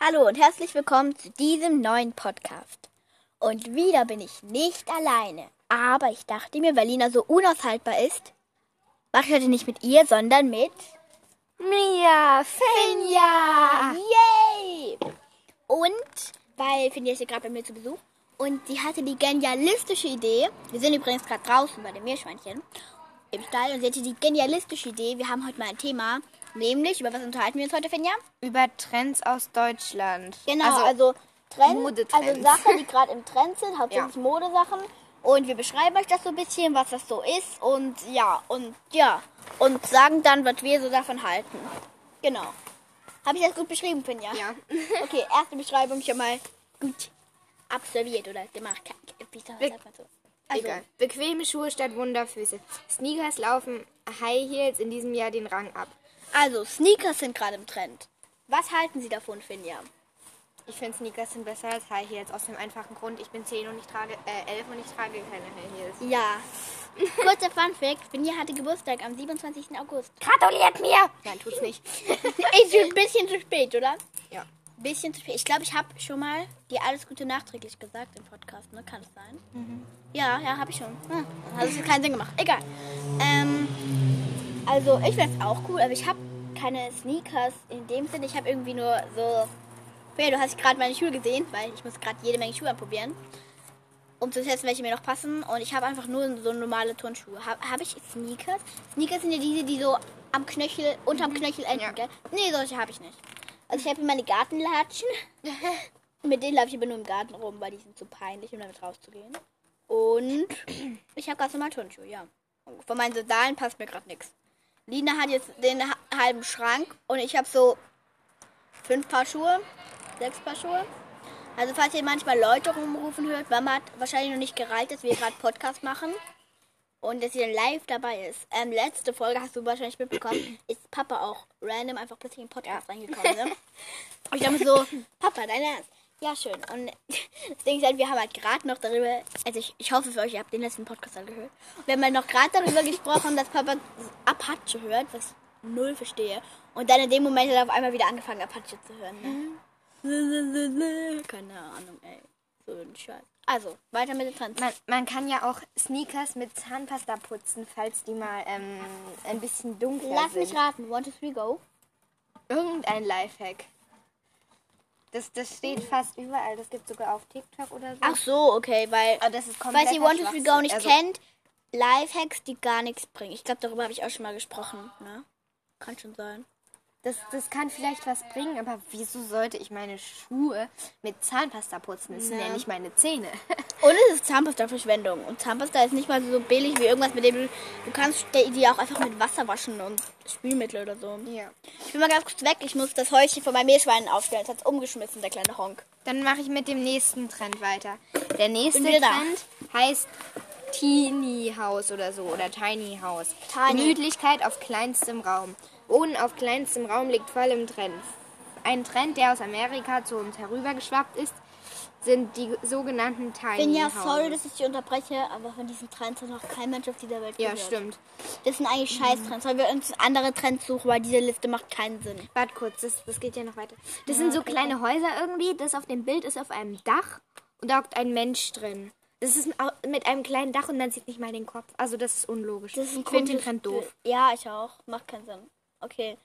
Hallo und herzlich willkommen zu diesem neuen Podcast. Und wieder bin ich nicht alleine. Aber ich dachte mir, weil Lina so unaushaltbar ist, mache ich heute nicht mit ihr, sondern mit Mia, Finja. Yay! Und weil Finja ist hier gerade bei mir zu Besuch und sie hatte die genialistische Idee. Wir sind übrigens gerade draußen bei dem Meerschweinchen im Stall und sie hatte die genialistische Idee. Wir haben heute mal ein Thema, nämlich über was unterhalten wir uns heute, Finja? Über Trends aus Deutschland. Genau, Also, also, Trend, Modetrends. also Sachen, die gerade im Trend sind, hauptsächlich Modesachen. Und wir beschreiben euch das so ein bisschen, was das so ist und ja, und ja, und sagen dann, was wir so davon halten. Genau. Habe ich das gut beschrieben, Finja? ja. Okay, erste Beschreibung schon mal gut absolviert oder gemacht. Wie sagt Be- man so? Also, Egal. Bequeme Schuhe statt Wunderfüße. Sneakers laufen High Heels in diesem Jahr den Rang ab. Also, Sneakers sind gerade im Trend. Was halten Sie davon, Finja? Ich finde Sneakers sind besser als High Heels aus dem einfachen Grund, ich bin 10 und ich trage äh, 11 und ich trage keine High Heels. Ja. Kurzer Funfact, Finja hatte Geburtstag am 27. August. Gratuliert mir! Nein, tut's nicht. Ist ein bisschen zu spät, oder? Ja. Bisschen zu spät. Ich glaube, ich habe schon mal dir alles Gute nachträglich gesagt im Podcast, ne? Kann es sein? Ja, ja, habe ich schon. Hm, hat es keinen Sinn gemacht. Egal. Ähm, also, ich finde es auch cool, aber ich habe keine Sneakers in dem Sinne. Ich habe irgendwie nur so. Ja, du hast gerade meine Schuhe gesehen, weil ich muss gerade jede Menge Schuhe anprobieren. Um zu testen, welche mir noch passen. Und ich habe einfach nur so normale Turnschuhe. Habe hab ich Sneakers? Sneakers sind ja diese, die so am Knöchel, unterm Knöchel enden, Ja. gell? Nee, solche habe ich nicht. Also ich habe hier meine Gartenlatschen. Mit denen laufe ich aber nur im Garten rum, weil die sind zu peinlich, um damit rauszugehen. Und ich habe ganz normal Turnschuhe, ja. Von meinen Sandalen passt mir gerade nichts. Lina hat jetzt den ha- halben Schrank und ich habe so fünf Paar Schuhe, sechs Paar Schuhe. Also falls ihr manchmal Leute rumrufen hört, Mama hat wahrscheinlich noch nicht gereilt, dass wir gerade Podcast machen und dass sie dann live dabei ist. Ähm, letzte Folge hast du wahrscheinlich mitbekommen, ist Papa auch random einfach plötzlich in den Podcast reingekommen. Ne? Und ich dachte mir so, Papa, dein Ernst? Ja, schön. Und das Ding ist halt, wir haben halt gerade noch darüber, also ich, ich hoffe für euch, ihr habt den letzten Podcast angehört. Wir haben halt noch gerade darüber gesprochen, dass Papa Apache hört, was ich null verstehe. Und dann in dem Moment hat er auf einmal wieder angefangen, Apache zu hören. Ne? Keine Ahnung, ey. So ein Scheiß. Also, weiter mit den Trends. Man, man kann ja auch Sneakers mit Zahnpasta putzen, falls die mal ähm, ein bisschen dunkler Lass sind. mich raten. One, two, three, go. Irgendein Lifehack. Das, das steht fast überall. Das gibt sogar auf TikTok oder so. Ach so, okay, weil, Aber das ist falls ihr One, two, three, go nicht Also, kennt, Lifehacks, die gar nichts bringen. Ich glaube, darüber habe ich auch schon mal gesprochen, ne? Kann schon sein. Das, das kann vielleicht was bringen, aber wieso sollte ich meine Schuhe mit Zahnpasta putzen? Das sind ja nicht meine Zähne. Und es ist Zahnpasta-Verschwendung. Und Zahnpasta ist nicht mal so billig wie irgendwas, mit dem du. Du kannst die auch einfach mit Wasser waschen und Spülmittel oder so. Ja. Ich bin mal ganz kurz weg. Ich muss das Häuschen von meinem Meerschwein aufstellen. Es hat umgeschmissen, der kleine Honk. Dann mache ich mit dem nächsten Trend weiter. Der nächste wieder da. Trend heißt Teeny House oder so oder Tiny House. Tiny. Gemütlichkeit auf kleinstem Raum. Wohnen auf kleinstem Raum liegt voll im Trend. Ein Trend, der aus Amerika zu uns herübergeschwappt ist, sind die sogenannten Tiny Bin ja sorry, dass ich dich unterbreche, aber von diesen Trends hat noch kein Mensch auf dieser Welt Ja, gehört. stimmt. Das sind eigentlich Scheiß-Trends, weil wir uns andere Trends suchen, weil diese Liste macht keinen Sinn. Warte kurz, das, das geht ja noch weiter. Das sind so kleine Häuser irgendwie. Das auf dem Bild ist auf einem Dach und da hockt ein Mensch drin. Das ist mit einem kleinen Dach und man sieht nicht mal den Kopf. Also das ist unlogisch. Das ist ein ich finde den Trend doof. Ja, ich auch. Macht keinen Sinn. Okay.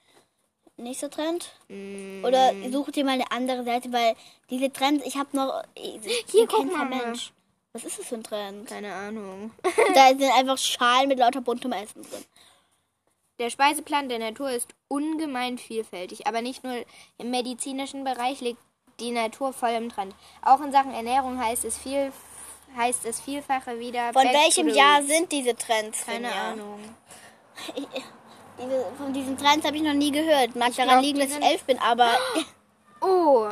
Nächster Trend? Mm. Oder such dir mal eine andere Seite, weil diese Trends, ich habe noch. Ich, Hier, guck mal. Mensch. Was ist das für ein Trend? Keine Ahnung. da sind einfach Schalen mit lauter buntem Essen drin. Der Speiseplan der Natur ist ungemein vielfältig, aber nicht nur im medizinischen Bereich liegt die Natur voll im Trend. Auch in Sachen Ernährung heißt es viel heißt es vielfache wieder. Von welchem Jahr sind diese Trends? Keine? Ahnung. Ich, diese, von diesen Trends habe ich noch nie gehört. Mag daran glaub, liegen, dass ich elf bin, aber. Oh,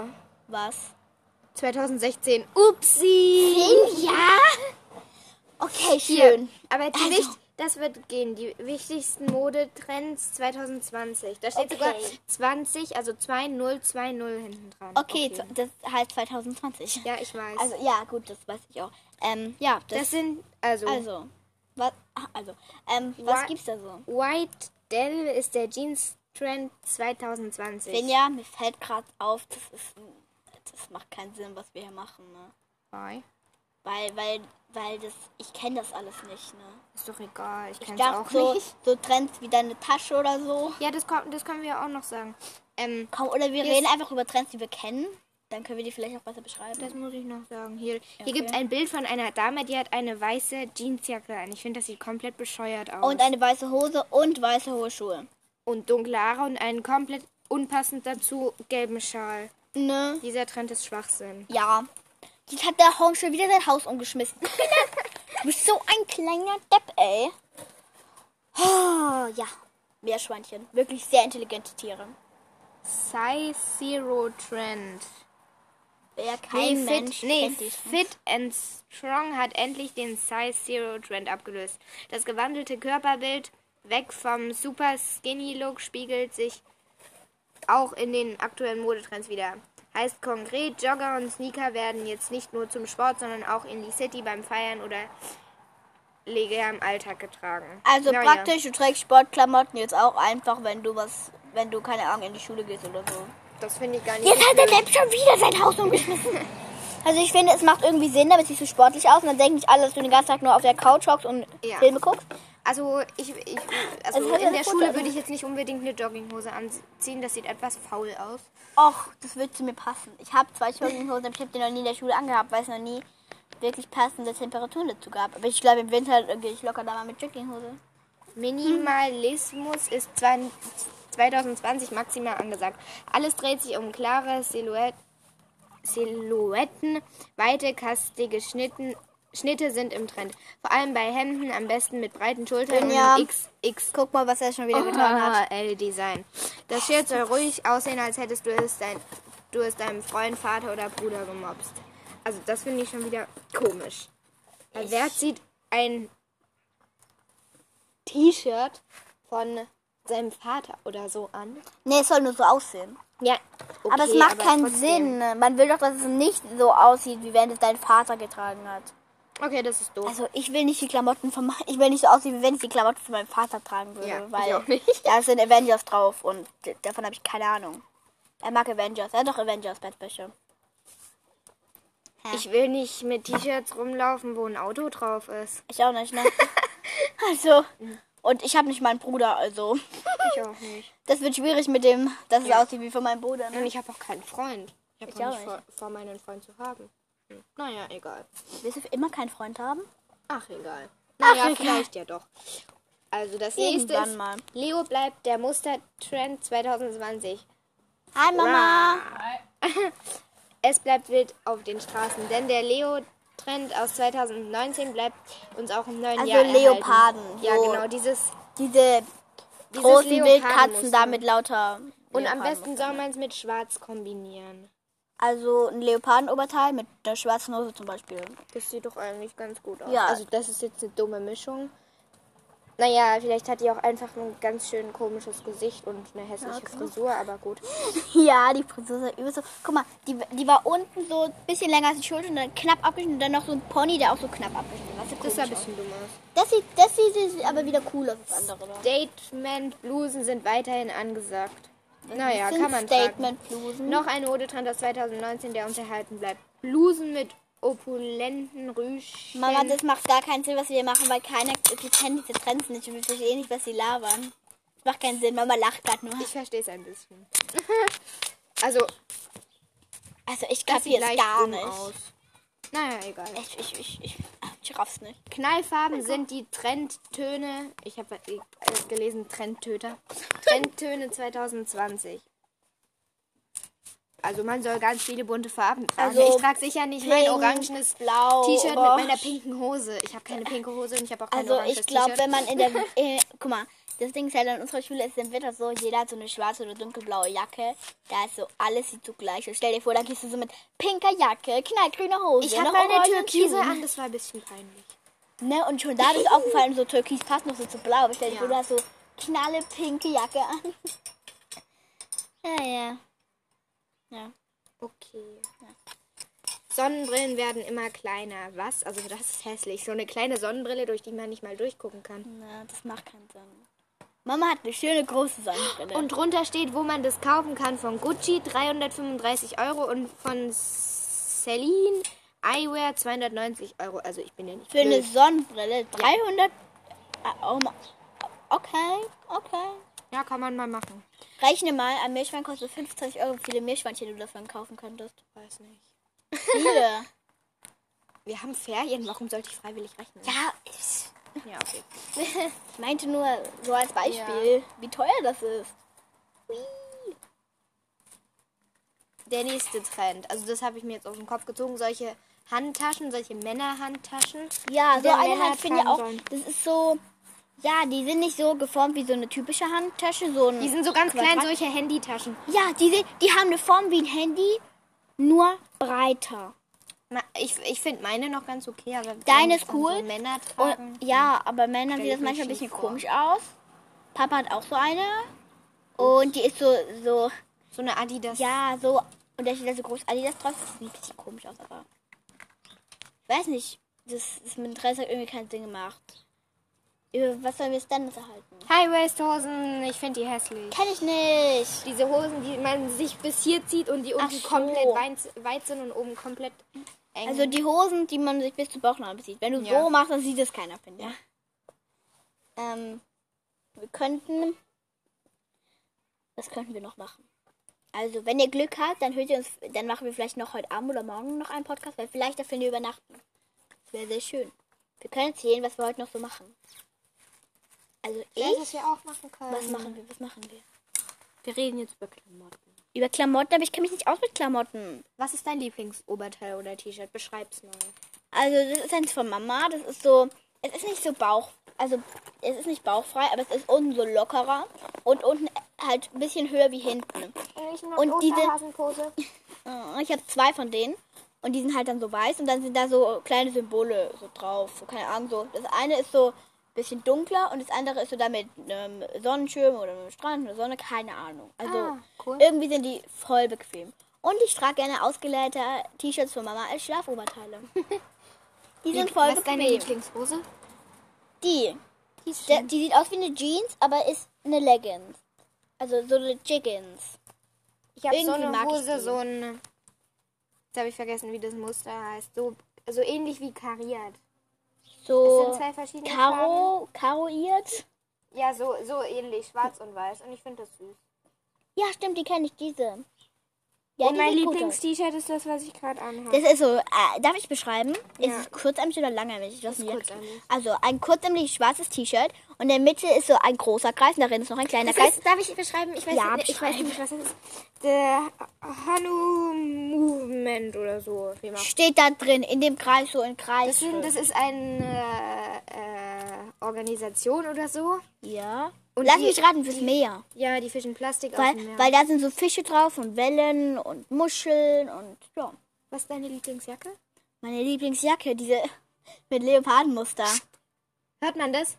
Was? 2016. Upsi. Ja? Okay, Hier, schön. aber die Also. Wicht- das wird gehen. Die wichtigsten Modetrends 2020. Da steht sogar Okay. 20, also 2020 hinten dran. Okay, das heißt 2020. Ja, ich weiß. Also, ja, gut, das weiß ich auch. Ähm, ja, das, das sind, also, also, was, also, ähm, was gibt's da so? White Dell ist der Jeans Trend 2020. Finja, mir fällt gerade auf, das ist. Das macht keinen Sinn, was wir hier machen, ne? Why? Weil, weil, weil das. Ich kenne das alles nicht, ne? Ist doch egal, ich kann es auch so, nicht. so Trends wie deine Tasche oder so. Ja, das, kommt, das können wir auch noch sagen. Ähm, Komm, oder wir reden einfach über Trends, die wir kennen. Dann können wir die vielleicht auch besser beschreiben. das muss ich noch sagen. Hier, hier Okay. gibt es ein Bild von einer Dame, die hat eine weiße Jeansjacke an. Ich finde, das sieht komplett bescheuert aus. und eine weiße Hose und weiße hohe Schuhe. und dunkle Haare und einen komplett unpassend dazu gelben Schal. Ne? Dieser Trend ist Schwachsinn. Ja. Jetzt hat der Home schon wieder sein Haus umgeschmissen. du bist so ein kleiner Depp, ey. Oh, ja. Meerschweinchen. Wirklich sehr intelligente Tiere. Size Zero Trend. Wer kein Nee, Mensch fit, nee. Fit and Strong hat endlich den Size Zero Trend abgelöst. Das gewandelte Körperbild weg vom Super Skinny Look spiegelt sich auch in den aktuellen Modetrends wieder. Heißt konkret, Jogger und Sneaker werden jetzt nicht nur zum Sport, sondern auch in die City beim Feiern oder leger im Alltag getragen. Also Naja. praktisch, du trägst Sportklamotten jetzt auch einfach, wenn du was, wenn du keine Ahnung in die Schule gehst oder so. Das finde ich gar nicht Jetzt hat der. Depp schon wieder sein Haus umgeschmissen. Also ich finde, es macht irgendwie Sinn, damit es sieht so sportlich aus und dann denken nicht alle, dass du den ganzen Tag nur auf der Couch hockst und Ja. Filme guckst. Also, ich, ich also Also in der Schule würde ich jetzt nicht unbedingt eine Jogginghose anziehen. Das sieht etwas faul aus. Och, das wird zu mir passen. Ich habe zwei Jogginghosen, aber ich habe die noch nie in der Schule angehabt, weil es noch nie wirklich passende Temperaturen dazu gab. Aber ich glaube, im Winter äh, gehe ich locker da mal mit Jogginghose. Minimalismus ist zwan- 2020 maximal angesagt. Alles dreht sich um klare Silhouet Silhouetten, weite, kastige Schnitten, Schnitte sind im Trend. Vor allem bei Hemden, am besten mit breiten Schultern Ja. und XX. Guck mal, was er schon wieder getan hat. L-Design. Das Shirt soll ruhig aussehen, als hättest du es, dein, du es deinem Freund, Vater oder Bruder gemobst. Also das finde ich schon wieder komisch. Weil Wer zieht ein T-Shirt von seinem Vater oder so an? Nee, es soll nur so aussehen. Ja, okay, aber es macht keinen trotzdem. Sinn. Man will doch, dass es nicht so aussieht, wie wenn es dein Vater getragen hat. Okay, das ist doof. Also ich will nicht die Klamotten von ich will nicht so aussehen, wie wenn ich die Klamotten von meinem Vater tragen würde. Ja, ich weil auch nicht. da sind Avengers drauf und davon habe ich keine Ahnung. Er mag Avengers. Er hat doch Avengers Bettwäsche. ich will nicht mit T-Shirts rumlaufen, wo ein Auto drauf ist. Ich auch nicht, ne? also. Und ich habe nicht meinen Bruder, also. Ich auch nicht. Das wird schwierig mit dem, dass Ja. es aussieht wie von meinem Bruder. Und Ne? ich habe auch keinen Freund. Ich habe auch nicht vor, vor, meinen Freund zu haben. Hm. Naja, egal. Willst du immer keinen Freund haben? Ach, egal. Ach, Naja, egal. vielleicht ja doch. Also das nächste ist, mal. Leo bleibt der Mustertrend 2020. Hi Mama. Es bleibt wild auf den Straßen, denn der Leo-Trend aus 2019 bleibt uns auch im neuen Also Jahr Leoparden, erhalten. Ja, genau, dieses... Diese großen. Wildkatzen da mit lauter. Und am besten soll man es mit schwarz kombinieren. Also ein Leopardenoberteil mit einer schwarzen Hose zum Beispiel. Das sieht doch eigentlich ganz gut aus. Ja. Also das ist jetzt eine dumme Mischung. Naja, vielleicht hat die auch einfach ein ganz schön komisches Gesicht und eine hässliche okay. Frisur, aber gut. Ja, die Frisur ist übel so. Guck mal, die, die war unten so ein bisschen länger als die Schulter und dann knapp abgeschnitten und dann noch so ein Pony, der auch so knapp abgeschnitten war. Das sah ein bisschen dumm aus. Das sieht, das sieht, aber wieder cool aus als das andere. Statement-Blusen sind weiterhin angesagt. Naja, Das kann man tragen. Statement-Blusen. Noch ein Modetrend aus 2019, der uns erhalten bleibt. Blusen mit opulenten Rüschen. Mama, das macht gar keinen Sinn, was wir hier machen, weil keiner, wir kennen diese Trends nicht und wir verstehen nicht, was sie labern. Das macht keinen Sinn, Mama lacht gerade nur. ich verstehe es ein bisschen. also, Also ich kapiere es gar nicht. aus. Naja, egal. Ich, ich, ich, ich, ich raff's nicht. Knallfarben sind die Trendtöne. Ich habe gelesen Trendtöter. Trendtöne 2020. Also man soll ganz viele bunte Farben tragen. Also ich trage sicher nicht mein pink, orangenes blau, T-Shirt mit meiner pinken Hose. Ich habe keine pinke Hose und ich habe auch kein Also ich glaube, wenn man in der... Äh, guck mal, das Ding ist halt an unserer Schule ist im Winter so, jeder hat so eine schwarze oder dunkelblaue Jacke. Da ist so, alles sieht so gleich aus. Stell dir vor, da gehst du so mit pinker Jacke, knallgrüner Hose, Ich habe meine Türkise an, das war ein bisschen peinlich. Ne, und schon da ist aufgefallen, so Türkis passt noch so zu blau. Aber stell dir Ja. vor, du hast so knalle pinke Jacke an. Ja, ja. Ja. Okay. Sonnenbrillen werden immer kleiner. Was? Also das ist hässlich. So eine kleine Sonnenbrille, durch die man nicht mal durchgucken kann. Na, das macht keinen Sinn. Mama hat eine schöne große Sonnenbrille. Und drunter steht, wo man das kaufen kann von Gucci 335 Euro und von Celine Eyewear 290 Euro. Also ich bin ja nicht für eine blöd. Sonnenbrille 300. Ah, Oh, ma- okay, okay. Ja, kann man mal machen. Rechne mal, ein Meerschwein kostet 50 Euro. Wie viele Meerschweinchen du davon kaufen könntest? Weiß nicht. Viele. Wir haben Ferien, warum sollte ich freiwillig rechnen? ja, ich, ja okay. ich meinte nur so als Beispiel, wie teuer das ist. Hui. Der nächste Trend. Also das habe ich mir jetzt aus dem Kopf gezogen. Solche Handtaschen, solche Männerhandtaschen. Ja, so eine Hand finde ich auch. sollen. Das ist so. Ja, die sind nicht so geformt wie so eine typische Handtasche. So ein Die sind so ganz klein, Quadrat. solche Handytaschen. Ja, die, sind, die haben eine Form wie ein Handy, nur breiter. Ich, ich finde meine noch ganz okay, aber Deine ist cool. So Männer Und, tragen. ja, aber Männern Stell sieht das manchmal ein bisschen vor. komisch aus. Papa hat auch so eine. Und die ist so, so, So eine Adidas. ja, so. Und da steht da so groß Adidas drauf. Das sieht ein bisschen komisch aus, aber. Ich weiß nicht. Das, das mit dem Dress hat irgendwie keinen Sinn gemacht. Über was sollen wir es dann unterhalten? High-Waist-Hosen, ich finde die hässlich. Kenn ich nicht. Diese Hosen, die man sich bis hier zieht und die unten so. komplett weit, sind und oben komplett eng. Also die Hosen, die man sich bis zur Bauchnabel zieht. Wenn du Ja. so machst, dann sieht es keiner, finde ich. Ähm, wir könnten. Was könnten wir noch machen? Also, wenn ihr Glück habt, dann hört ihr uns, dann machen wir vielleicht noch heute Abend oder morgen noch einen Podcast, weil vielleicht dafür wir übernachten. Das wäre sehr schön. Wir können erzählen, was wir heute noch so machen. Also ich weiß, ich. was wir auch machen können. Was machen wir? Was machen wir? Wir reden jetzt über Klamotten. Über Klamotten, aber ich kenne mich nicht aus mit Klamotten. Was ist dein Lieblingsoberteil oder T-Shirt? Beschreib's mal. Also das ist eins von Mama. Das ist so, es ist nicht so Bauch, also es ist nicht bauchfrei, aber es ist unten so lockerer und unten halt ein bisschen höher wie hinten. Und diese-. Äh, Ich habe zwei von denen und die sind halt dann so weiß und dann sind da so kleine Symbole so drauf. So keine Ahnung so. Das eine ist so bisschen dunkler und das andere ist so da mit einem Sonnenschirm oder einem Strand oder Sonne, keine Ahnung. Also Ah, cool. irgendwie sind die voll bequem. Und ich trage gerne ausgeleierte T-Shirts von Mama als Schlafoberteile. Die sind voll Was ist deine bequem. Lieblingshose? Die. Die Der, die sieht aus wie eine Jeans, aber ist eine Leggings. Also so eine Chickens. Ich habe so eine Hose, die. so ein. Jetzt habe ich vergessen, wie das Muster heißt. So, so ähnlich wie kariert. So sind zwei verschiedene Farben. Karo, karoiert. Ja, so, so ähnlich, schwarz und weiß. Und ich finde das süß. Ja, stimmt, die kenne ich, diese. Ja, und mein Lieblings-T-Shirt ist das, was ich gerade anhabe. Das ist so, äh, darf ich beschreiben? Ja. Ist es kurzärmlich oder langärmlich? Ich weiß ist kurzärmlich. Also ein kurzärmlich schwarzes T-Shirt und in der Mitte ist so ein großer Kreis und darin ist noch ein kleiner Das Kreis. ist, darf ich beschreiben? Ich weiß, Ja, nicht, ich weiß nicht, was das ist. Der Hanu Movement oder so. Steht da drin, in dem Kreis, so ein Kreis. Das, sind, das ist eine äh, Organisation oder so. ja. Und Lass die- mich raten, fürs Meer. Ja, die fischen Plastik aus Weil, dem Meer. weil da sind so Fische drauf und Wellen und Muscheln und ja. Was ist deine Lieblingsjacke? Meine Lieblingsjacke, diese mit Leopardenmuster. Hört man das?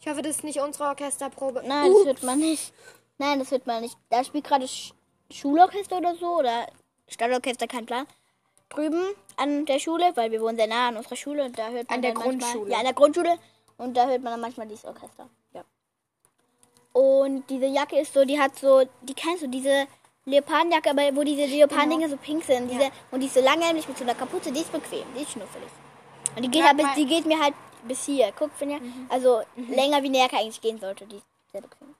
Ich hoffe, das ist nicht unsere Orchesterprobe. Nein, das hört man nicht. Nein, das hört man nicht. Da spielt gerade Sch Schulorchester oder so oder Stadtorchester, kein Plan. Drüben an der Schule, weil wir wohnen sehr nah an unserer Schule und da hört man An der dann manchmal, Grundschule. Ja, an der Grundschule und da hört man dann manchmal dieses Orchester. Ja. Und diese Jacke ist so, die hat so, die kennst du, diese Leopardenjacke, aber wo diese Leopardendinger so pink sind, diese, und die ist so langärmlich mit so einer Kapuze, die ist bequem, die ist schnuffelig. Und die geht, halt bis, die geht mir halt bis hier. Guck, Finja. Also länger wie eine Jacke eigentlich gehen sollte. Die ist sehr bequem.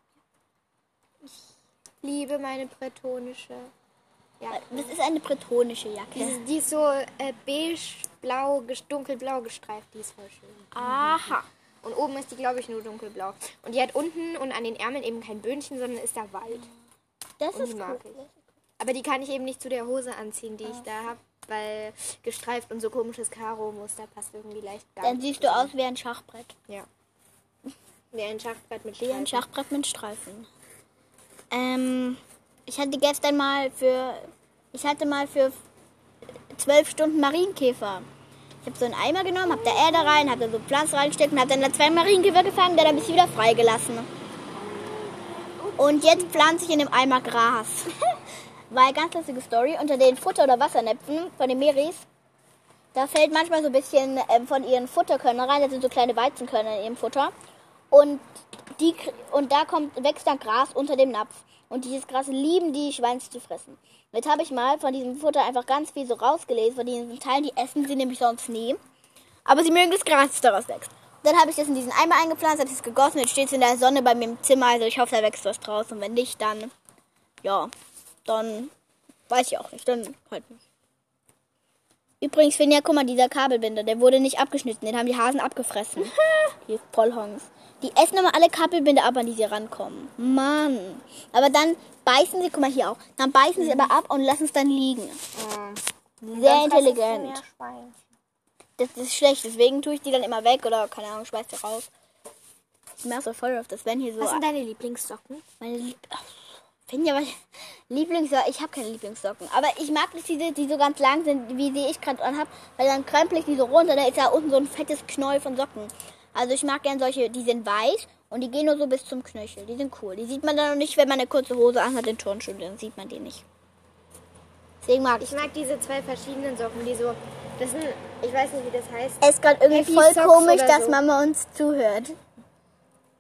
Liebe meine bretonische Jacke. Das ist eine bretonische Jacke. Die, die ist so äh, beige, blau, ges- dunkelblau gestreift. Die ist voll schön. Aha. Und oben ist die, glaube ich, nur dunkelblau. Und die hat unten und an den Ärmeln eben kein Böhnchen, sondern ist da Wald. Das Und ist cool. Aber die kann ich eben nicht zu der Hose anziehen, die ich da habe, weil gestreift und so komisches Karo-Muster passt irgendwie leicht gar Dann siehst du aus wie ein Schachbrett. Ja. Wie ein Schachbrett mit Wie ein Streifen. Schachbrett mit Streifen. Ähm, ich hatte gestern mal für. Ich hatte mal für zwölf Stunden Marienkäfer. Ich habe so einen Eimer genommen, habe da Erde rein, habe da so Pflanzen reingesteckt und habe dann da zwei Marienkäfer gefangen, dann habe ich sie wieder freigelassen. Und jetzt pflanze ich in dem Eimer Gras. Weil ganz lustige Story, unter den Futter- oder Wassernäpfen von den Meris, da fällt manchmal so ein bisschen ähm, von ihren Futterkörnern rein, da sind so kleine Weizenkörner in ihrem Futter. Und die, und da kommt, wächst dann Gras unter dem Napf. Und dieses Gras lieben die Schweins zu fressen. Jetzt habe ich mal von diesem Futter einfach ganz viel so rausgelesen, von diesen Teilen, die essen sie nämlich sonst nie. Aber sie mögen das Gras, das daraus wächst. Dann habe ich das in diesen Eimer eingepflanzt, habe es gegossen, jetzt steht es in der Sonne bei mir im Zimmer. Also ich hoffe, da wächst was draus. Und wenn nicht, dann, ja, dann weiß ich auch nicht. Dann halt nicht. Übrigens, Finja, guck mal, dieser Kabelbinder, der wurde nicht abgeschnitten. Den haben die Hasen abgefressen. die Vollhongs. Die essen immer alle Kabelbinder ab, an die sie rankommen. Mann. Aber dann beißen sie, guck mal hier auch, dann beißen sie aber ab und lassen es dann liegen. Sehr intelligent. Das ist schlecht, deswegen tue ich die dann immer weg oder, keine Ahnung, schmeiß die raus. Ich merke so voll auf das, wenn hier so... Was sind deine Lieblingssocken? Meine Lieb Ach, Finja, meine Lieblingssocken. Ich habe keine Lieblingssocken. Aber ich mag nicht diese, die so ganz lang sind, wie die ich gerade anhab, weil dann krempel ich die so runter. Da ist ja unten so ein fettes Knäuel von Socken. Also ich mag gern solche, die sind weiß und die gehen nur so bis zum Knöchel. Die sind cool. Die sieht man dann noch nicht, wenn man eine kurze Hose anhat in Turnschuhen. Dann sieht man die nicht. Deswegen mag ich Ich mag diese zwei verschiedenen Socken, die so. Das sind. Ich weiß nicht, wie das heißt. Es ist gerade irgendwie Happy voll Socks komisch, dass so. Mama uns zuhört.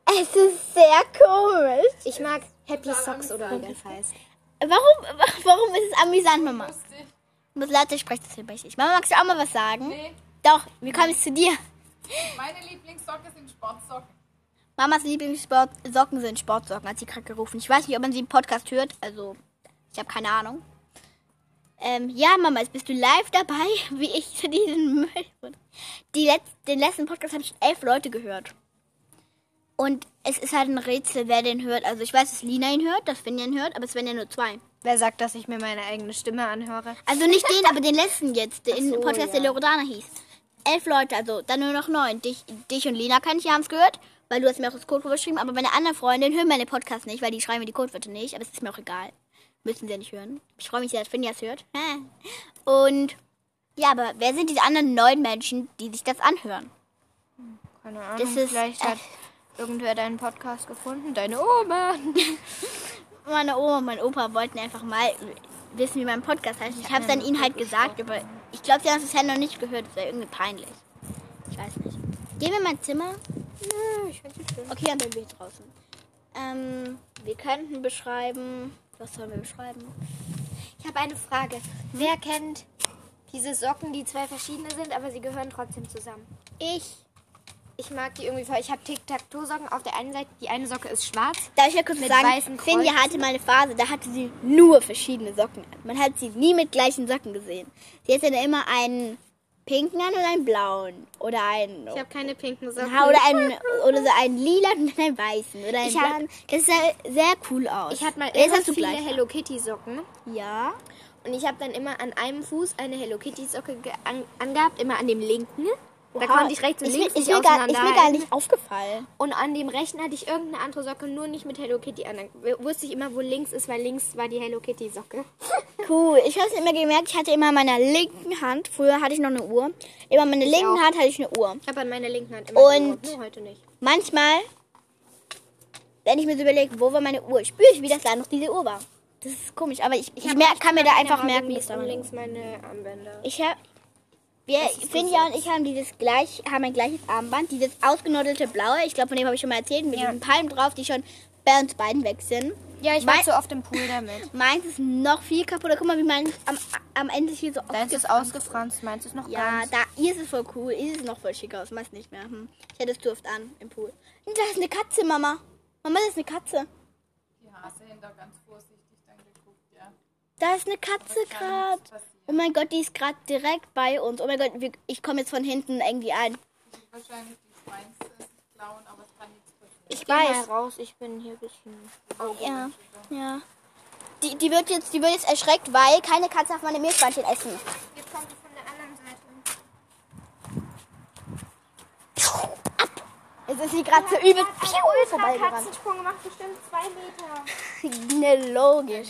Es ist sehr komisch. Ich mag Happy Socks oder wie das heißt. Warum, warum ist es amüsant, Mama? Du musst lauter sprechen, das hilft nicht. Mama, magst du auch mal was sagen? Nee, Doch, wie komme ich zu dir? Meine Lieblingssocke sind Sportsocken. Mamas Lieblingssocken sind Sportsocken, hat sie gerade gerufen. Ich weiß nicht, ob man sie im Podcast hört, also ich habe keine Ahnung. Ähm, ja, Mama, jetzt bist du live dabei, wie ich zu diesem Müll. Die Letz den letzten Podcast haben schon elf Leute gehört. Und es ist halt ein Rätsel, wer den hört. Also ich weiß, dass Lina ihn hört, dass Sven ihn hört, aber es werden ja nur zwei. Wer sagt, dass ich mir meine eigene Stimme anhöre? Also nicht den, aber den letzten jetzt, den so, Podcast, ja. der Loredana hieß. Elf Leute, also dann nur noch neun. Dich, dich und Lina kann ich, haben es gehört, weil du hast mir auch das Codewort geschrieben, aber meine anderen Freundinnen hören meine Podcasts nicht, weil die schreiben mir die Codewörter nicht, aber es ist mir auch egal. Müssen sie ja nicht hören. Ich freue mich sehr, dass Finja es hört. Und ja, aber wer sind diese anderen neun Menschen, die sich das anhören? Keine Ahnung. Das ist- Vielleicht hat irgendwer deinen Podcast gefunden. Deine Oma. Meine Oma und mein Opa wollten einfach mal wissen, wie mein Podcast heißt. Ich habe es dann ihnen halt gesagt, aber ich glaube, sie haben es bisher noch nicht gehört. Das wäre irgendwie peinlich. Ich weiß nicht. Gehen wir in mein Zimmer? Nö, ich finde schön. Okay, dann bin ich draußen. Ähm, wir könnten beschreiben. Was sollen wir beschreiben? Ich habe eine Frage. Wer kennt diese Socken, die zwei verschiedene sind, aber sie gehören trotzdem zusammen? Ich. Ich mag die irgendwie voll. Ich habe Tic-Tac-Toe-Socken. Auf der einen Seite, die eine Socke ist schwarz. Darf ich ja kurz Mit sagen, weißen Finja hatte mal eine Phase, da hatte sie nur verschiedene Socken an. Man hat sie nie mit gleichen Socken gesehen. Sie hatte dann immer einen pinken an und einen blauen. Oder einen. Ich habe keine pinken Socken. Oder einen, oder so einen lila und einen weißen. Oder einen Ich hab- blauen. Das sah sehr cool aus. Ich hatte mal immer viele. Hello Kitty Socken. Ja. Und ich habe dann immer an einem Fuß eine Hello Kitty Socke ge- an, angehabt, immer an dem linken. Da konnte ich rechts und ist links mir, ist nicht mir, gar, ist mir gar nicht aufgefallen. Und an dem rechten hatte ich irgendeine andere Socke, nur nicht mit Hello Kitty an. Dann wusste ich immer, wo links ist, weil links war die Hello Kitty Socke. Cool. Ich habe es immer gemerkt, ich hatte immer in meiner linken Hand, früher hatte ich noch eine Uhr, immer in meiner linken auch. Hand hatte ich eine Uhr. Ich habe an meiner linken Hand immer Und- die Uhr, nur heute nicht. Manchmal, wenn ich mir so überlege, wo war meine Uhr, spüre ich, wie das da noch diese Uhr war. Das ist komisch, aber ich, ich hab mer rechts kann mir da einfach merken, wie es da war. und links meine Armbänder. Ich habe, wir, Finja und ich haben dieses gleich, haben ein gleiches Armband, dieses ausgenuddelte blaue. Ich glaube, von dem habe ich schon mal erzählt, mit Ja. diesen Palmen drauf, die schon bei uns beiden weg sind. Ja, ich Mein- war zu oft im Pool damit. Meins ist noch viel kaputter. Guck mal, wie meins am, am Ende hier so Deins ist ausgefranst, meins ist noch Ja, ganz. da, ihr ist es voll cool. Ihr ist es noch voll schick aus. Meist nicht mehr. Hm. Ich hätte es zu oft an im Pool. Und da ist eine Katze, Mama. Mama, das ist eine Katze. Die Hase haben da ganz vorsichtig dann geguckt, ja. Da ist eine Katze gerade. Oh mein Gott, die ist gerade direkt bei uns. Oh mein Gott, ich komme jetzt von hinten irgendwie ein. Die wird wahrscheinlich die Schweins klauen, aber es kann nichts passieren. Ich weiß. raus, ich bin hier ein bisschen. Ja, ja. Die, die, wird jetzt, die wird jetzt erschreckt, weil keine Katze darf meine Meerschweinchen essen. Jetzt kommt es von der anderen Seite. Jetzt ist sie gerade so übel piu, vorbeigerannt. Katzensprung macht bestimmt zwei Meter. Ne, logisch.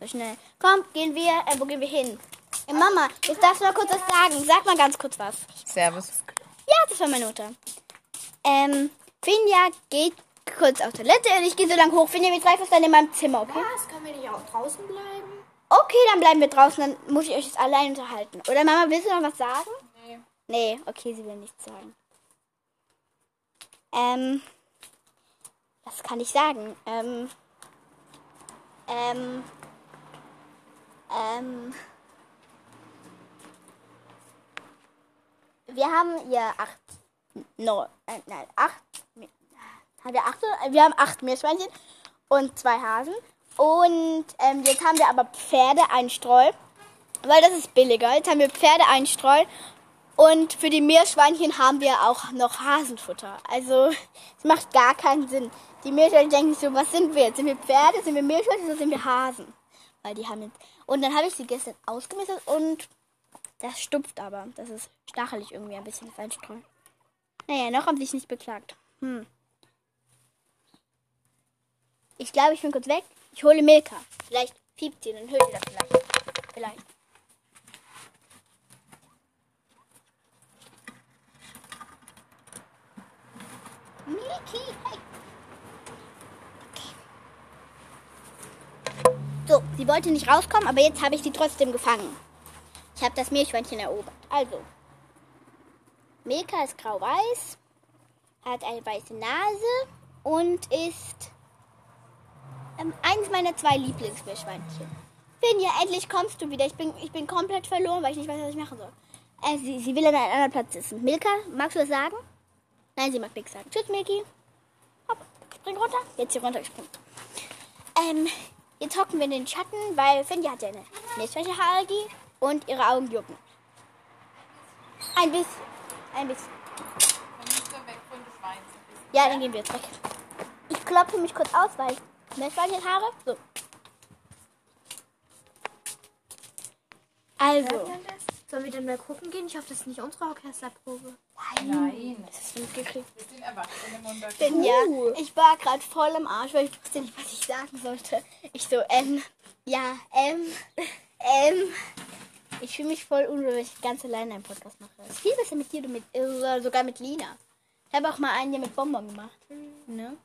So schnell. Komm, gehen wir. Äh, wo gehen wir hin? Äh, Mama, darfst du mal kurz was sagen. Sag mal ganz kurz was. Servus. Ja, das war meine Mutter. Ähm, Finja geht kurz auf Toilette und ich gehe so lang hoch. Finja, wir treffen uns dann in meinem Zimmer, okay? Was? Können wir nicht auch draußen bleiben? Okay, dann bleiben wir draußen. Dann muss ich euch jetzt allein unterhalten. Oder Mama, willst du noch was sagen? Nee. Nee, okay, sie will nichts sagen. Ähm, was kann ich sagen? Ähm, ähm, ähm, wir haben hier acht, no, äh, nein, acht, haben wir acht, oder- wir haben acht Meerschweinchen und zwei Hasen. Und ähm, jetzt haben wir aber Pferde einstreu, weil das ist billiger. Jetzt haben wir Pferde einstreu und für die Meerschweinchen haben wir auch noch Hasenfutter. Also es macht gar keinen Sinn. Die Meerschweinchen denken so, was sind wir jetzt? Sind wir Pferde, sind wir Meerschweinchen oder sind wir Hasen? Weil die haben jetzt. Und dann habe ich sie gestern ausgemistet und das stupft aber. Das ist stachelig irgendwie ein bisschen das Einstreuen. Naja, noch haben sie sich nicht beklagt. Hm. Ich glaube, ich bin kurz weg. Ich hole Milka. Vielleicht piept sie, dann hört ihr das vielleicht. Vielleicht. Milky, hey. Okay. So, sie wollte nicht rauskommen, aber jetzt habe ich sie trotzdem gefangen. Ich habe das Meerschweinchen erobert. Also, Milka ist grau-weiß, hat eine weiße Nase und ist ähm, eins meiner zwei Lieblingsmeerschweinchen. Finja, endlich kommst du wieder. Ich bin, ich bin komplett verloren, weil ich nicht weiß, was ich machen soll. Äh, sie, sie will an einem anderen Platz sitzen. Milka, magst du was sagen? Nein, sie mag nichts sagen. Tschüss, Milky. Hopp, spring runter. Jetzt hier runtergesprungen. Ähm, jetzt hocken wir in den Schatten, weil Finja hat ja eine Meerschweinchenallergie und ihre Augen jucken. Ein bisschen. Ein bisschen. Dann weg von. Ja, dann gehen wir jetzt weg. Ich klopfe mich kurz aus, weil ich habe. So. Also. Sollen wir dann mal gucken gehen? Ich hoffe, das ist nicht unsere Orchesterprobe. Nein, Das ist mitgekriegt. wir sind Erwachsene Munder. Denn ja, ich war gerade voll im Arsch, weil ich wusste nicht, was ich sagen sollte. Ich so, ähm, ja, ähm, ähm. Ich fühle mich voll unwohl, weil ich ganz alleine einen Podcast mache. Es ist viel besser mit dir, du mit, äh, sogar mit Lina. Ich habe auch mal einen hier mit Bonbon gemacht. Ne?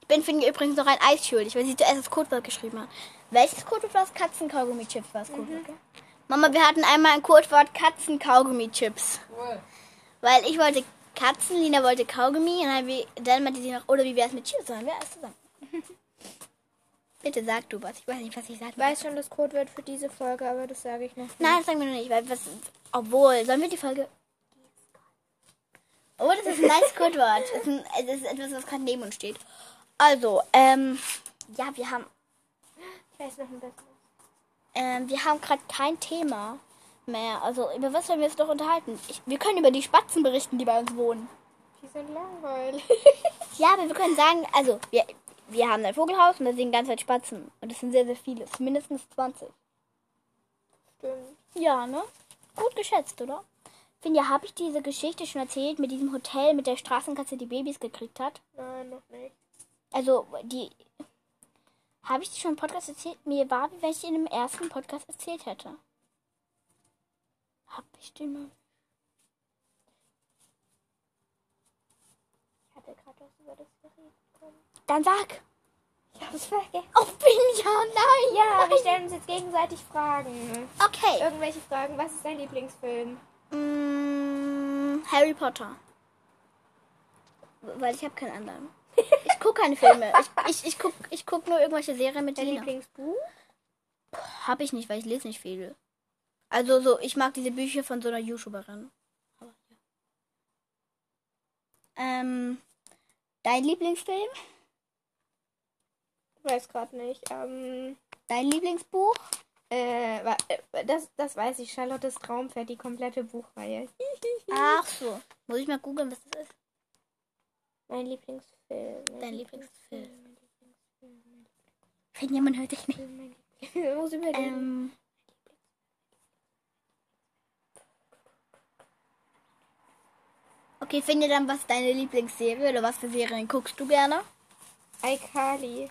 Ich bin Finja übrigens noch ein Eis schuldig, weil sie zuerst das Codewort geschrieben hat. Welches Codewort war es? Katzenkaugummi-Chips war Codewort, gell? Mama, wir hatten einmal ein Codewort Katzenkaugummi-Chips. Cool. Weil ich wollte Katzen, Lina wollte Kaugummi und dann, wie, dann meinte sie noch, oder wie wäre es mit Chips? Sollen wir alles zusammen? Bitte sag du was. Ich weiß nicht, was ich sagen Ich weiß schon das Codewort für diese Folge, aber das sage ich noch nicht. Nein, das sagen wir noch nicht, weil was. Obwohl, sollen wir die Folge. Oh, das ist ein nice Codewort. Das ist, ist etwas, was gerade neben uns steht. Also, ähm, ja, wir haben, Ich weiß noch ein besseres. ähm, wir haben gerade kein Thema mehr. Also, über was sollen wir uns doch unterhalten? Ich, wir können über die Spatzen berichten, die bei uns wohnen. Die sind langweilig. Ja, aber wir können sagen, also, wir, wir haben ein Vogelhaus und da sind ganz Zeit Spatzen. Und das sind sehr, sehr viele. Sind mindestens 20. Stimmt. Ja, ne? Gut geschätzt, oder? Finja, habe ich diese Geschichte schon erzählt mit diesem Hotel mit der Straßenkatze, die Babys gekriegt hat? Nein, noch nicht. Also, die. Habe ich die schon im Podcast erzählt? Mir war, wie wenn ich die in dem ersten Podcast erzählt hätte. Hab ich den mal. Ich hatte gerade was über das geredet. bekommen. Dann sag! Ich hab's vergessen. Oh, Finja, nein! Ja, wir stellen uns jetzt gegenseitig Fragen. Okay. Irgendwelche Fragen. Was ist dein Lieblingsfilm? Mm, Harry Potter. Weil ich habe keinen anderen. Ich gucke keine Filme. Ich, ich, ich gucke ich guck nur irgendwelche Serien mit Dein Lina. Lieblingsbuch? Habe ich nicht, weil ich lese nicht viel. Also so, ich mag diese Bücher von so einer YouTuberin. Ähm, dein Lieblingsfilm? Ich weiß gerade nicht. Ähm, Dein Lieblingsbuch? äh, äh, das, das weiß ich. Charlottes Traumpferd, die komplette Buchreihe. Ach so. Muss ich mal googeln, was das ist? Mein Lieblingsfilm. Mein Dein Lieblingsfilm. Wenn jemand hört dich nicht. Mein Lieblingsfilm. Muss überlegen. Ähm, okay, finde dann, was deine Lieblingsserie oder was für Serien guckst du gerne? iCarly.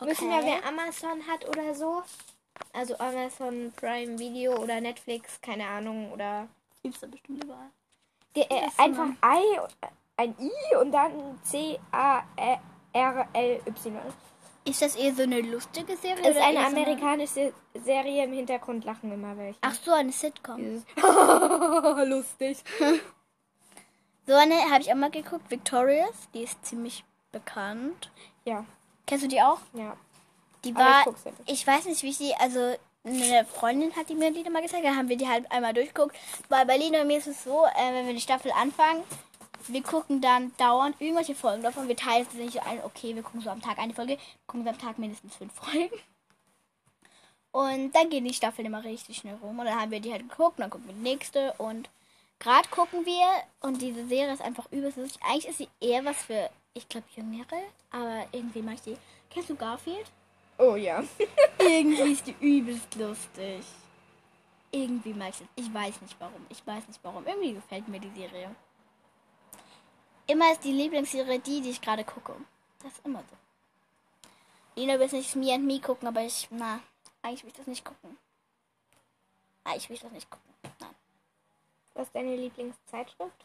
Wissen wir, wer Amazon hat oder so? Also Amazon Prime Video oder Netflix, keine Ahnung, oder Gibt's da bestimmt überall. Ge- äh, einfach I, ein I und dann C A R L Y. Ist das eher so eine lustige Serie? Ist oder eine eher so amerikanische Serie im Hintergrund lachen immer welche. Ach so, eine Sitcom. Lustig. So eine habe ich auch mal geguckt, Victorious. Die ist ziemlich bekannt. Ja, Kennst du die auch? ja. Die ich war, guck's ja ich weiß nicht, wie ich die, also eine Freundin hat die mir die mal gezeigt, dann haben wir die halt einmal durchgeguckt. Bei Berlin und mir ist es so, äh, wenn wir die Staffel anfangen, wir gucken dann dauernd irgendwelche Folgen davon. Wir teilen es nicht so ein, okay, wir gucken so am Tag eine Folge, gucken so am Tag mindestens fünf Folgen. Und dann gehen die Staffeln immer richtig schnell rum. Und dann haben wir die halt geguckt, dann gucken wir die nächste. Und gerade gucken wir, und diese Serie ist einfach übelst lustig. Eigentlich ist sie eher was für, ich glaube, Jüngere, aber irgendwie mag ich die. Kennst du Garfield? Oh ja. Irgendwie ist die übelst lustig. Irgendwie mag ich das. Ich weiß nicht warum. Ich weiß nicht warum. Irgendwie gefällt mir die Serie. Immer ist die Lieblingsserie die, die ich gerade gucke. Das ist immer so. Lina will nicht Me and Me gucken, aber ich, na, eigentlich will ich das nicht gucken. Eigentlich will ich das nicht gucken. Nein. Was ist deine Lieblingszeitschrift?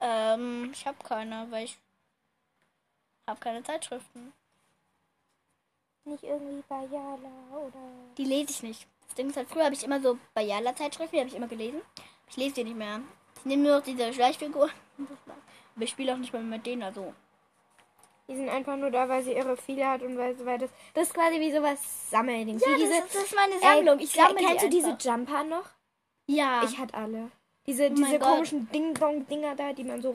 Ähm, ich habe keine, weil ich habe keine Zeitschriften. Nicht irgendwie Bayala oder. Die lese ich nicht. Das Ding ist halt, früher habe ich immer so Bayala-Zeitschriften, die habe ich immer gelesen. Ich lese die nicht mehr. Ich nehme nur noch diese Schleichfigur. Aber ich spiele auch nicht mehr mit denen, also. Die sind einfach nur da, weil sie ihre viele hat und weil, weil das. Das ist quasi wie sowas Sammeldings. Ja, wie das, diese, ist, das ist meine Sammlung. Ey, ich sammle Kennst du die diese. Jumper noch? Ja. Ich hatte alle. Diese, mein diese Gott. komischen Ding-Dong-Dinger da, die man so.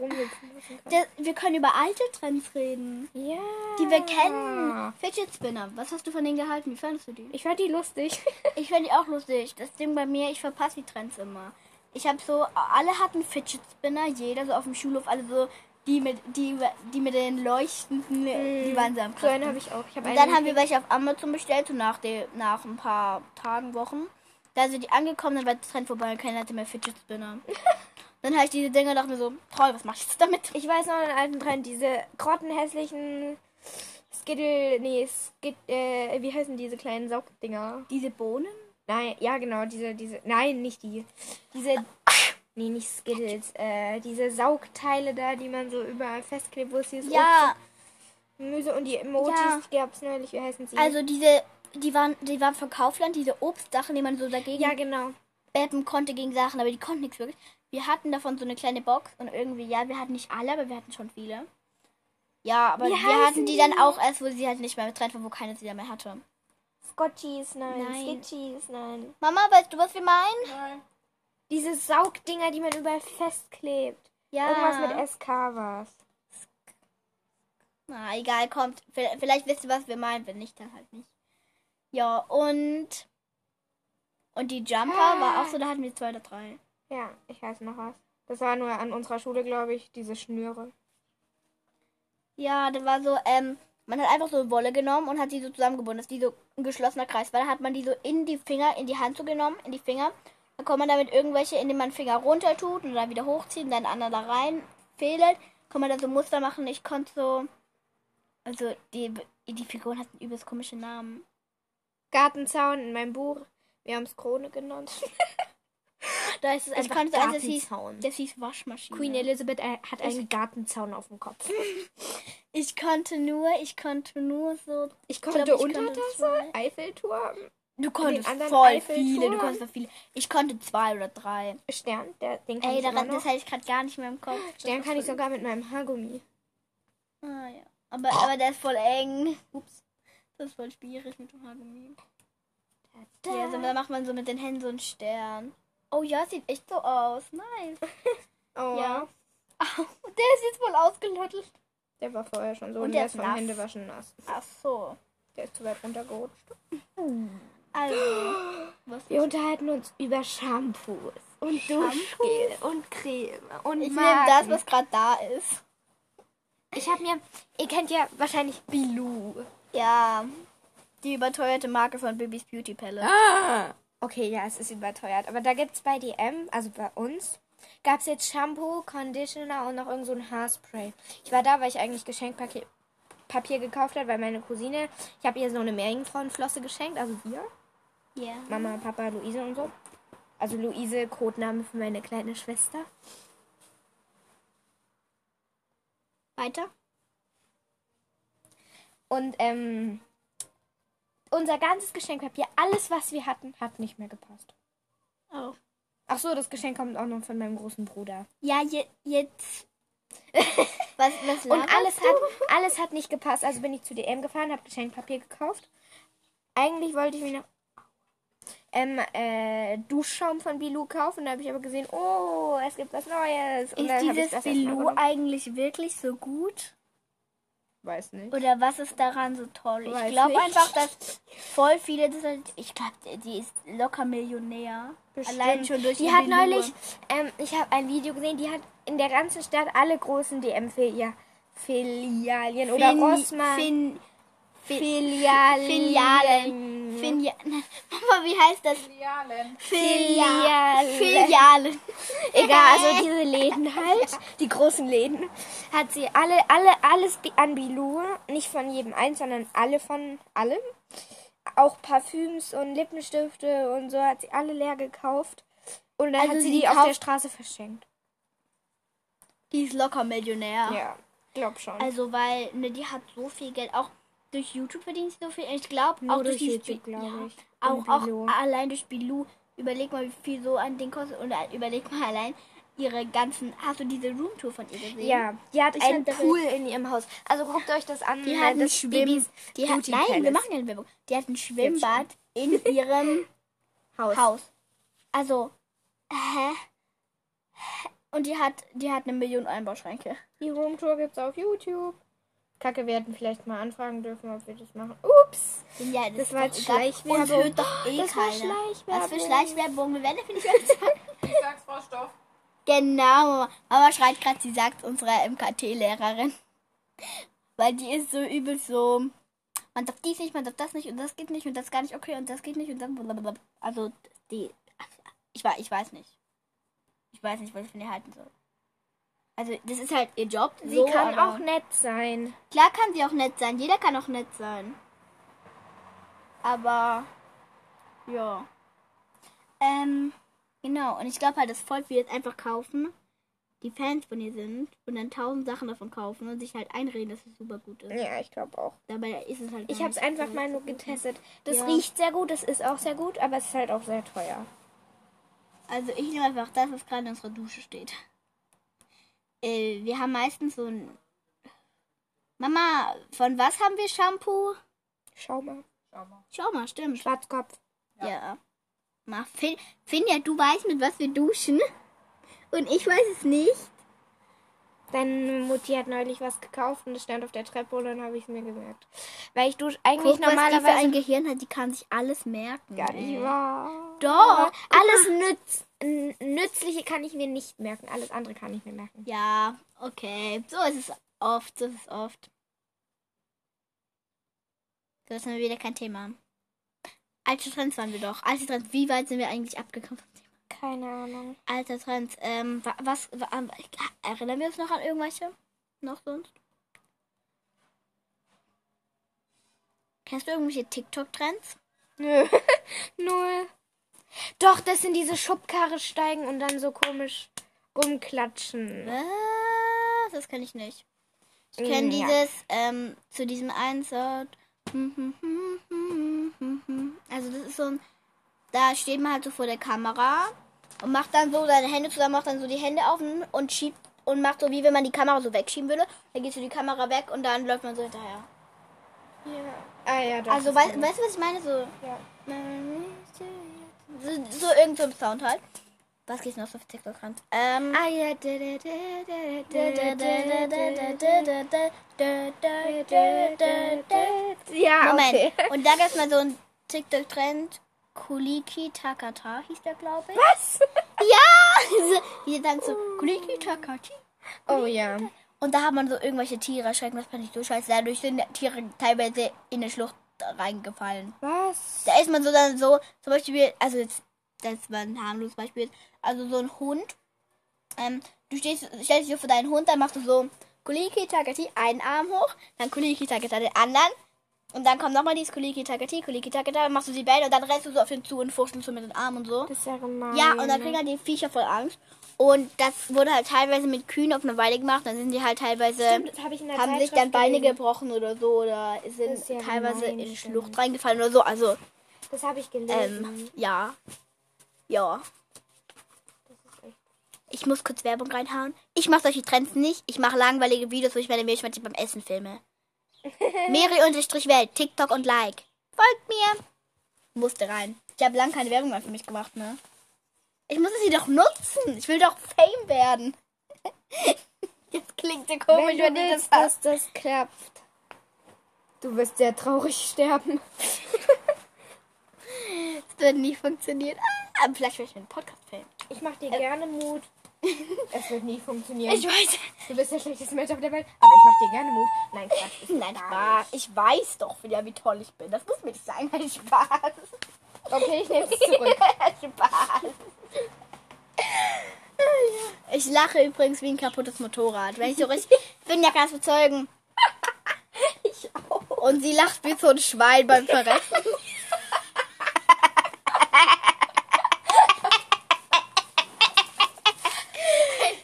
Das, wir können über alte Trends reden, Ja. die wir kennen. Fidget Spinner. Was hast du von denen gehalten? Wie fandest du die? Ich fand die lustig. Ich finde die auch lustig. Das Ding bei mir, ich verpasse die Trends immer. Ich habe so, alle hatten Fidget Spinner, jeder so auf dem Schulhof, alle so, die mit, die, die mit den leuchtenden, die waren so am so habe ich auch. Ich hab Und dann haben wir welche auf Amazon bestellt und nach, de, nach ein paar Tagen, Wochen, da sind die angekommen, dann war der Trend vorbei und keiner hatte mehr Fidget Spinner. dann habe ich diese Dinger dachte mir so, toll, was mach ich jetzt damit? Ich weiß noch einen alten Trend, diese grottenhässlichen Skittle, nee, Skit, äh, wie heißen diese kleinen Saugdinger? Diese Bohnen? Nein, ja genau, diese, diese, nein, nicht die. Diese, nee, nicht Skittles, äh, diese Saugteile da, die man so überall festklebt, wo es dieses Ja, Obst und Gemüse und die Emojis Ja. gab's neulich, wie heißen sie? also diese, die waren, die waren von Kaufland, diese Obstsachen, die man so dagegen ja, genau. beppen konnte gegen Sachen, aber die konnten nichts wirklich. Wir hatten davon so eine kleine Box und irgendwie, ja, wir hatten nicht alle, aber wir hatten schon viele. Ja, aber Wie wir heißen hatten die die? dann auch erst, wo sie halt nicht mehr mit war, wo keiner sie mehr hatte. Scotchies, nein. Nein. Skitchies, nein. Mama, weißt du, was wir meinen? Nein. Diese Saugdinger, die man überall festklebt. Ja. Irgendwas mit SK war's. Na, egal, kommt. Vielleicht, vielleicht wisst ihr, was wir meinen, wenn nicht, dann halt nicht. Ja, und. Und die Jumper war auch so, da hatten wir zwei oder drei. Ja, ich weiß noch was. Das war nur an unserer Schule, glaube ich, diese Schnüre. Ja, das war so, ähm, man hat einfach so Wolle genommen und hat sie so zusammengebunden. Das ist wie so ein geschlossener Kreis. Weil da hat man die so in die Finger, in die Hand so genommen, in die Finger. Dann kann man damit irgendwelche, indem man Finger runter tut und dann wieder hochzieht und dann anderen da rein fehlt, kann man da so Muster machen. Ich konnte so, also die, die Figuren hatten übelst komische Namen. Gartenzaun in meinem Buch. Wir haben es Krone genannt. da ist es Ich einfach konnte, also das hieß, Gartenzaun. das hieß Waschmaschine. Queen Elizabeth äh, hat einen Gartenzaun auf dem Kopf. Ich konnte nur, ich konnte nur so. Ich glaub, konnte ich konnte Untertasse. Eiffelturm, Du konntest voll Eiffelturm. viele, du konntest voll viele. Ich konnte zwei oder drei. Stern, der, den kann Ey, ich daran, das hatte ich gerade gar nicht mehr im Kopf. Stern kann ich sogar mit meinem Haargummi. Ah, ja. Aber, aber der ist voll eng. Ups. Das ist voll schwierig mit dem Haargummi. Ja, so, da macht man so mit den Händen so einen Stern. Oh ja, sieht echt so aus. Nice. Oh, Ja. Au, der ist jetzt voll ausgelöttelt. Der war vorher schon so Und und der ist vom nass. Händewaschen nass. Ach so. Der ist zu weit runtergerutscht. Also. Was Wir unterhalten uns über Shampoos und Duschgel und Creme und ich nehme das, was gerade da ist. Ich habe mir, ihr kennt ja wahrscheinlich Bilou. Ja. Die überteuerte Marke von Bibis Beauty Palace. Ah. Okay, ja, es ist überteuert. Aber da gibt's bei DM, also bei uns, gab's jetzt Shampoo, Conditioner und noch irgend so ein Haarspray. Ich war da, weil ich eigentlich Geschenkpapier Papier gekauft habe, weil meine Cousine, ich habe ihr so eine Meerjungfrauenflosse geschenkt, also wir, Ja. Mama, Papa, Luise und so. Also Luise, Codename für meine kleine Schwester. Weiter? Und ähm, unser ganzes Geschenkpapier, alles was wir hatten, hat nicht mehr gepasst. Oh. Ach so, das Geschenk kommt auch noch von meinem großen Bruder. Ja, je, jetzt. Was, was Und alles du? hat, alles hat nicht gepasst. Also bin ich zu DM gefahren, habe Geschenkpapier gekauft. Eigentlich wollte ich mir noch ähm, äh, Duschschaum von Bilou kaufen. Da habe ich aber gesehen, oh, es gibt was Neues. Und Ist dieses Bilou eigentlich wirklich so gut? Weiß nicht. Oder was ist daran so toll? Ich Weiß glaube nicht. einfach, dass voll viele das halt, ich glaube, die ist locker Millionär. Allein schon durch Die ihr hat neulich, ähm, ich habe ein Video gesehen, die hat in der ganzen Stadt alle großen DM-Filialien oder Rossmann. Fin, Filialen. Filialen. Filia Mama, wie heißt das? Filialen. Filialen. Filialen. Egal, also diese Läden halt, die großen Läden, hat sie alle, alle, alles an Bilou, nicht von jedem eins, sondern alle von allem. Auch Parfüms und Lippenstifte und so hat sie alle leer gekauft. Und dann Also hat sie sie die auf der Straße verschenkt. Die ist locker Millionär. Ja, glaub schon. Also, weil, ne, die hat so viel Geld. Auch durch YouTube verdient sie so viel. Ich glaube, auch durch, durch YouTube, Bi- glaub ja, ich. Auch, auch allein durch Bilou. Überleg mal, wie viel so ein Ding kostet. Und äh, überleg mal allein ihre ganzen. Hast du diese Roomtour von ihr gesehen? ja, die hat Ich einen Pool in ihrem Haus. Also guckt euch das an. Die hat ein das Schwimm. Bibis Die hat, Beauty nein, wir machen ja eine Werbung. Die hat ein Schwimmbad in ihrem Haus. Haus. Also, hä? Und die hat, die hat eine Million Einbauschränke. Die Roomtour gibt's auf YouTube. Kacke, wir hätten vielleicht mal anfragen dürfen, ob wir das machen. Ups! Ja, Das ist war jetzt. Schleichwerbung. Hört doch eh Das war keiner. Schleichwerbung. Was für Schleichwerbung? Wir werden dafür nicht mehr bezahlt. Ich sag's, Frau Stoff. Genau, Mama. Mama schreit gerade, sie sagt unserer MKT-Lehrerin. Weil die ist so übel so. Man darf dies nicht, man darf das nicht und das geht nicht und das gar nicht okay und das geht nicht und dann blablabla. Also die. Ich, weiß- ich weiß nicht. Ich weiß nicht, was ich von ihr halten soll. Also das ist halt ihr Job. Sie so, kann auch nett sein. Klar kann sie auch nett sein. Jeder kann auch nett sein. Aber ja. Ähm, genau. Und ich glaube halt, dass voll viele jetzt einfach kaufen, die Fans von ihr sind und dann tausend Sachen davon kaufen und sich halt einreden, dass es super gut ist. Ja, ich glaube auch. Dabei ist es halt. Ich habe es einfach mal nur getestet. Das Ja. riecht sehr gut, es ist auch sehr gut, aber es ist halt auch sehr teuer. Also ich nehme einfach das, was gerade in unserer Dusche steht. Äh, wir haben meistens so ein. Mama, von was haben wir Shampoo? Schau mal. Schau mal. Schau mal, stimmt. Schwarzkopf. Ja. Ma, Fin Finja, du weißt, mit was wir duschen. Und ich weiß es nicht. Deine Mutti hat neulich was gekauft und es stand auf der Treppe und dann habe ich es mir gemerkt. Weil ich dusche eigentlich Guck, was die für normalerweise ein Gehirn hat, die kann sich alles merken. gar nicht wahr. Doch. Alles nütz n- Nützliche kann ich mir nicht merken. Alles andere kann ich mir merken. Ja, okay. So ist es oft, so ist es oft. So ist dann wieder kein Thema. Alte Trends waren wir doch. Alte Trends, wie weit sind wir eigentlich abgekommen vom Thema? Keine Ahnung. Alte Trends, ähm, wa- was, wa- ähm, erinnern wir uns noch an irgendwelche? Noch sonst? Kennst du irgendwelche TikTok-Trends? Nö. Null. Doch, das sind diese Schubkarre steigen und dann so komisch rumklatschen. Was? Das kenne ich nicht. Ich kenne Mm, ja. dieses, ähm, zu diesem einen Sound. Also das ist so ein, da steht man halt so vor der Kamera und macht dann so seine Hände zusammen, macht dann so die Hände auf und schiebt und macht so, wie wenn man die Kamera so wegschieben würde. Dann geht so die Kamera weg und dann läuft man so hinterher. Ja. Ah ja. Also weißt weißt du, was ich meine? So, Ja. So, irgend so ein Sound halt. Was geht's noch so für TikTok ran? Ähm, Ah ja. Moment. okay. Und da gab es mal so einen TikTok-Trend. Kuliki Takata hieß der, glaube ich. Was? Ja! Hier dann so Kuliki Takati. Oh ja. Und da hat man so irgendwelche Tiere erschrecken. Das fand ich so scheiße. Dadurch sind die Tiere teilweise in eine Schlucht reingefallen. Was? Da ist man so dann so, zum Beispiel, also jetzt, das war ein harmloses Beispiel. Also so ein Hund. Ähm, du stehst, stellst dich vor deinen Hund, dann machst du so Kuliki Takati, einen Arm hoch, dann Kuliki Takata den anderen. Und dann kommt nochmal dieses Kuliki Takati, Kuliki Takata, dann machst du sie beide und dann rennst du so auf den zu und fuchtelst so mit den Armen und so. Das ist ja gemein. Ja, und dann kriegen halt die Viecher voll Angst. Und das wurde halt teilweise mit Kühen auf eine Weide gemacht. Dann sind die halt teilweise, Stimmt, das habe ich in der haben sich dann Beine gelesen. gebrochen oder so. Oder sind ja teilweise in die. Schlucht reingefallen oder so. Also, Das habe ich ähm, gelesen. ja. Ja. echt. Ich muss kurz Werbung reinhauen. Ich mache solche Trends nicht. Ich mache langweilige Videos, wo ich meine Meerschweinchen beim Essen filme. Meri-Welt, TikTok und Like. Folgt mir. Musste rein. Ich habe lange keine Werbung mehr für mich gemacht, ne? Ich muss sie doch nutzen. Ich will doch Fame werden. Jetzt klingt so komisch, wenn, wenn ich du das willst, dass das klappt. Du wirst sehr traurig sterben. Das wird nie funktionieren. Ah, vielleicht werde ich einen Podcast filmen. Ich mach dir gerne Mut. Es wird nie funktionieren. Ich weiß. du bist der schlechteste Mensch auf der Welt, aber ich mach dir gerne Mut. Nein, Quatsch. Nein, Spaß. Ich weiß doch, ja, wie toll ich bin. Das muss mir nicht sagen. Nein, Spaß. Okay, ich nehme es zurück. Spaß. Ich lache übrigens wie ein kaputtes Motorrad. Wenn ich so richtig. Ich bin ja ganz bezeugen. Ich auch. Und sie lacht wie so ein Schwein beim Verrecken.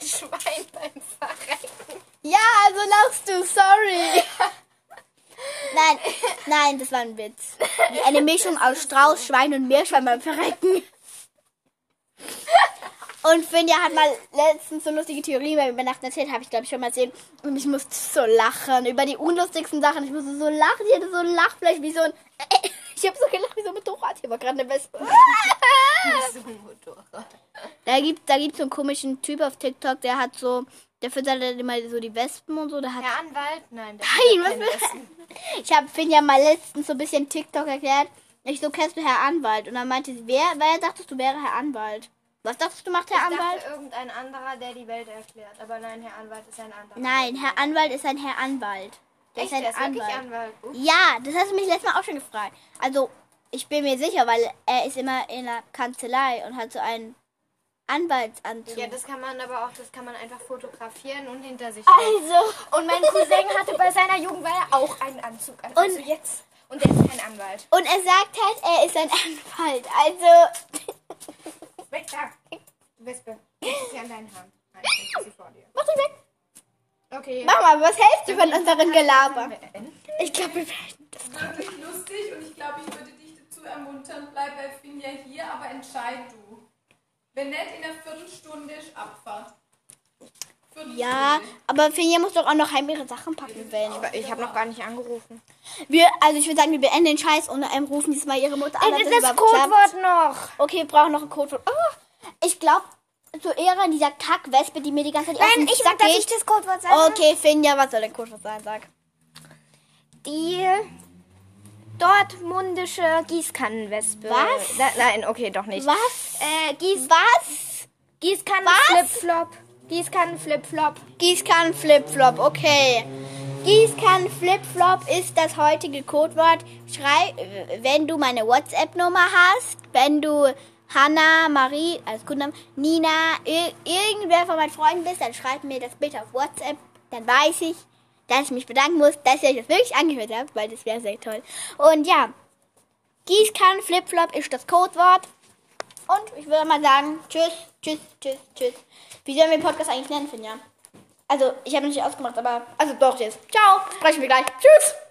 Schwein beim Verrecken. Ja, also lachst du, sorry. Nein, das war ein Witz. Wie eine Mischung aus Strauß, Schwein und Meerschwein beim Verrecken. Und Finja hat mal letztens so lustige Theorien bei Übernachten erzählt, habe ich glaube ich schon mal erzählt. Und ich musste so lachen über die unlustigsten Sachen. Ich musste so lachen. Die hatte so ein Lachfleisch wie so ein. Ich habe so gelacht wie so ein Motorrad. Hier war gerade eine Wespe. So ein Motorrad. Da gibt da gibt's so einen komischen Typ auf TikTok, der hat so. Der füttert dann immer so die Wespen und so. Der hat Herr Anwalt? Nein, der Nein, was will Ich habe Finja mal letztens so ein bisschen TikTok erklärt. Ich so, kennst du Herr Anwalt? Und dann meinte sie, wer, wer dachtest du wäre Herr Anwalt? Was dachtest du macht Herr Ich Anwalt? dachte irgendein anderer, der die Welt erklärt. Aber nein, Herr Anwalt ist ein anderer. Nein, Herr Anwalt ist ein Herr Anwalt. Der Echt, ist ein der ist Anwalt. Anwalt. Ja, das hast du mich letztes Mal auch schon gefragt. Also, ich bin mir sicher, weil er ist immer in der Kanzlei und hat so einen Anwaltsanzug. Ja, das kann man aber auch, das kann man einfach fotografieren und hinter sich stellen. also, Und mein Cousin hatte bei seiner Jugend war er auch einen Anzug an. Und- also jetzt. Und der ist kein Anwalt. und er sagt halt, er ist ein Anwalt. Also, Weg da. Du Wespe. Sie an deinen Haaren. Nein, ist sie vor dir. mach dich weg. Okay. Mach mal, was hältst du von unserem Gelaber? Ich glaube, wir werden das. Wirklich lustig und ich glaube, ich würde dich dazu ermuntern, bleib bei Finja hier, aber entscheid du. Wenn nicht, in einer Viertelstunde ist Abfahrt. Viertelstunde. Ja, aber Finja muss doch auch noch heim ihre Sachen packen, wenn. Ich habe noch gar nicht angerufen. Wir, also ich würde sagen, wir beenden den Scheiß und ähm, rufen diesmal ihre Mutter an. ob das klappt. Codewort noch. Okay, wir brauchen noch ein Codewort. Oh, ich glaube, zu Ehre dieser Kackwespe, die mir die ganze Zeit auf Nein, den ich Sack sag, dass geht. ich das Codewort sage. Okay, Finja, was soll dein Codewort sein? Sag. Die dortmundische Gießkannenwespe. Was? Na, nein, okay, doch nicht. Was? Äh, Gieß Was? Gießkannen Was? Flipflop. Gießkannen Flipflop. Gießkannen Flipflop, okay. Gießkannen Flipflop ist das heutige Codewort. Schrei, wenn du meine WhatsApp-Nummer hast, wenn du Hanna, Marie, als Kundennamen, Nina, ir irgendwer von meinen Freunden bist, dann schreib mir das bitte auf WhatsApp. Dann weiß ich, dass ich mich bedanken muss, dass ihr euch das wirklich angehört habt, weil das wäre sehr toll. Und ja, Gießkannen Flipflop ist das Codewort. Und ich würde mal sagen, tschüss, tschüss, tschüss, tschüss. Wie sollen wir den Podcast eigentlich nennen, Finja? Also, ich habe nicht ausgemacht, aber. Also doch jetzt. Ciao, sprechen wir gleich. Tschüss.